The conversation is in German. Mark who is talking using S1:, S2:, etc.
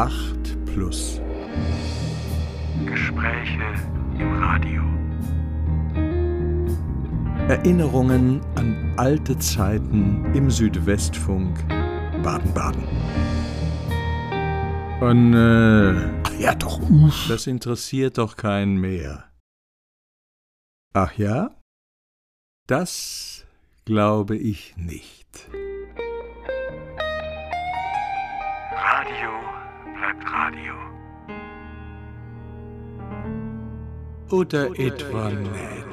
S1: 8 Plus.
S2: Gespräche im Radio.
S1: Erinnerungen an alte Zeiten im Südwestfunk Baden-Baden. Und äh,
S3: Ach ja, doch, uff.
S1: das interessiert doch keinen mehr. Ach ja? Das glaube ich nicht.
S2: Radio Stadtradio. Oder,
S1: Oder etwa nicht.